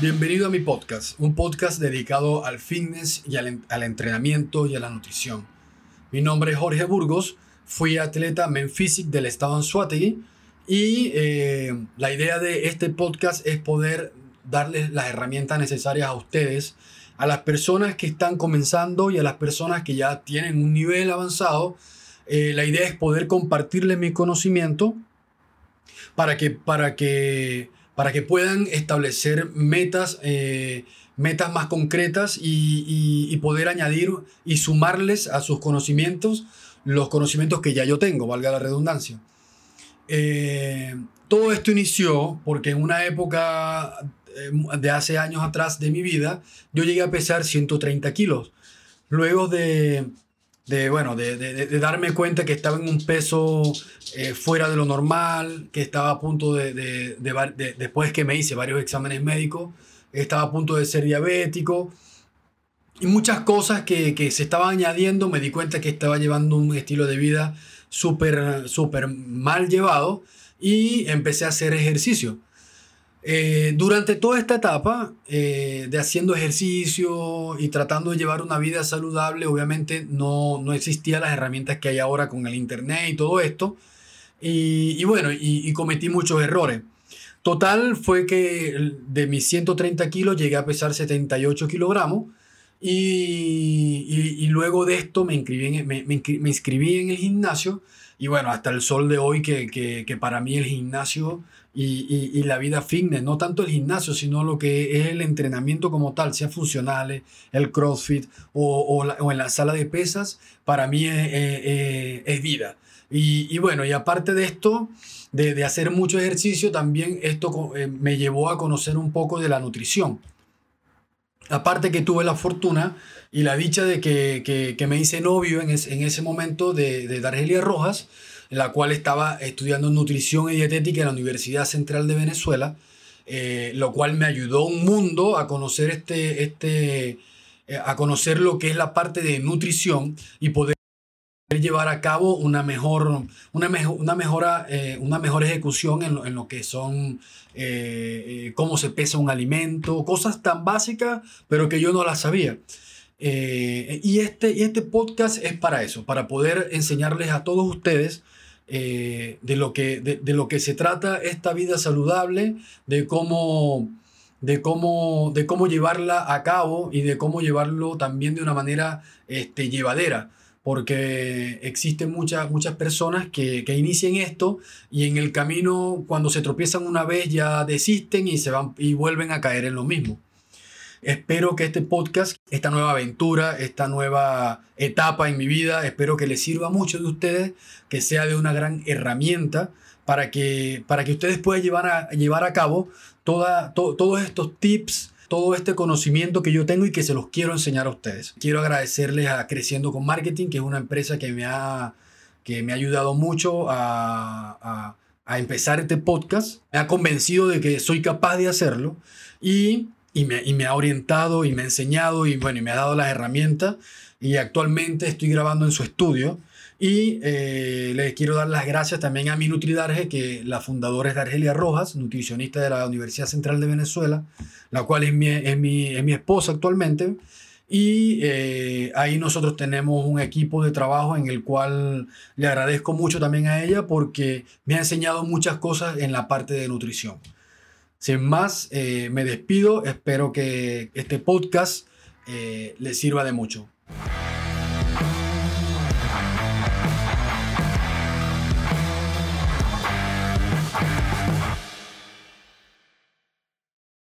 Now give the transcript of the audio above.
Bienvenido a mi podcast, un podcast dedicado al fitness y al, entrenamiento y a la nutrición. Mi nombre es Jorge Burgos, fui atleta Menfisic del estado Anzuategui y eh, la idea de este podcast es poder darles las herramientas necesarias a ustedes, a las personas que están comenzando y a las personas que ya tienen un nivel avanzado. Eh, la idea es poder compartirles mi conocimiento para que, para que, para que puedan establecer metas, eh, metas más concretas y, y, poder añadir y sumarles a sus conocimientos los conocimientos que ya yo tengo, valga la redundancia. Eh, todo esto inició porque en una época eh, de hace años atrás de mi vida, yo llegué a pesar 130 kilos. Luego de, de bueno, de, de, de, darme cuenta que estaba en un peso eh, fuera de lo normal, que estaba a punto de, después que me hice varios exámenes médicos, estaba a punto de ser diabético. Y muchas cosas que, que se estaban añadiendo, me di cuenta que estaba llevando un estilo de vida súper, súper mal llevado y empecé a hacer ejercicio. Eh, durante toda esta etapa eh, de haciendo ejercicio y tratando de llevar una vida saludable, obviamente no, no existían las herramientas que hay ahora con el internet y todo esto. Y, y bueno, y, y, cometí muchos errores. Total fue que de mis 130 kilos llegué a pesar 78 kilogramos. Y, y, luego de esto me inscribí, en, me, me, inscribí en el gimnasio y bueno, hasta el sol de hoy que, que, que para mí el gimnasio y, y, la vida fitness, no tanto el gimnasio, sino lo que es el entrenamiento como tal, sea funcionales, el CrossFit o, o, la, o en la sala de pesas, para mí es, es, es vida. Y, y, bueno, y aparte de esto, de, de hacer mucho ejercicio, también esto eh, me llevó a conocer un poco de la nutrición. Aparte que tuve la fortuna y la dicha de que, que, que me hice novio en, en ese momento de, de Dargelia Rojas, en la cual estaba estudiando nutrición y dietética en la Universidad Central de Venezuela, eh, lo cual me ayudó un mundo a conocer, este, este, eh, a conocer lo que es la parte de nutrición y poder llevar a cabo una mejor, una mejor, una mejora, eh, una mejor ejecución en lo, en lo que son eh, eh, cómo se pesa un alimento, cosas tan básicas, pero que yo no las sabía. Y, este, y este podcast es para eso, para poder enseñarles a todos ustedes de, lo que, de, de, lo que se trata esta vida saludable, de cómo, de, cómo, de cómo llevarla a cabo y de cómo llevarlo también de una manera este, llevadera porque existen muchas, muchas personas que, que inician esto y en el camino cuando se tropiezan una vez ya desisten y, se van, y vuelven a caer en lo mismo. Espero que este podcast, esta nueva aventura, esta nueva etapa en mi vida, espero que les sirva mucho de ustedes, que sea de una gran herramienta para que, para que ustedes puedan llevar a, llevar a cabo toda, to, todos estos tips, todo este conocimiento que yo tengo y que se los quiero enseñar a ustedes. Quiero agradecerles a Creciendo con Marketing, que es una empresa que me ha, que me ha ayudado mucho a, a, a empezar este podcast. Me ha convencido de que soy capaz de hacerlo y, y, me, y me ha orientado y me ha enseñado y, bueno, y me ha dado las herramientas. Y actualmente estoy grabando en su estudio. Y eh, les quiero dar las gracias también a mi NutriDarge, que la fundadora es Dargelia Rojas, nutricionista de la Universidad Central de Venezuela, la cual es mi, es mi, es mi esposa actualmente. Y eh, ahí nosotros tenemos un equipo de trabajo en el cual le agradezco mucho también a ella porque me ha enseñado muchas cosas en la parte de nutrición. Sin más, eh, me despido. Espero que este podcast eh, les sirva de mucho.